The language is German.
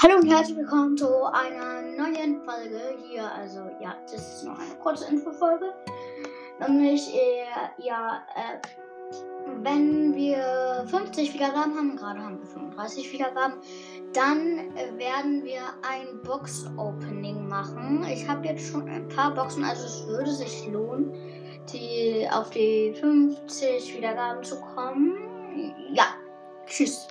Hallo und herzlich willkommen zu einer neuen Folge hier. Also ja, das ist noch eine kurze Infofolge. Nämlich, äh, ja, äh, wenn wir 50 Wiedergaben haben, gerade haben wir 35 Wiedergaben, dann äh, werden wir ein Box-Opening machen. Ich habe jetzt schon ein paar Boxen, also es würde sich lohnen, die auf die 50 Wiedergaben zu kommen. Ja, tschüss.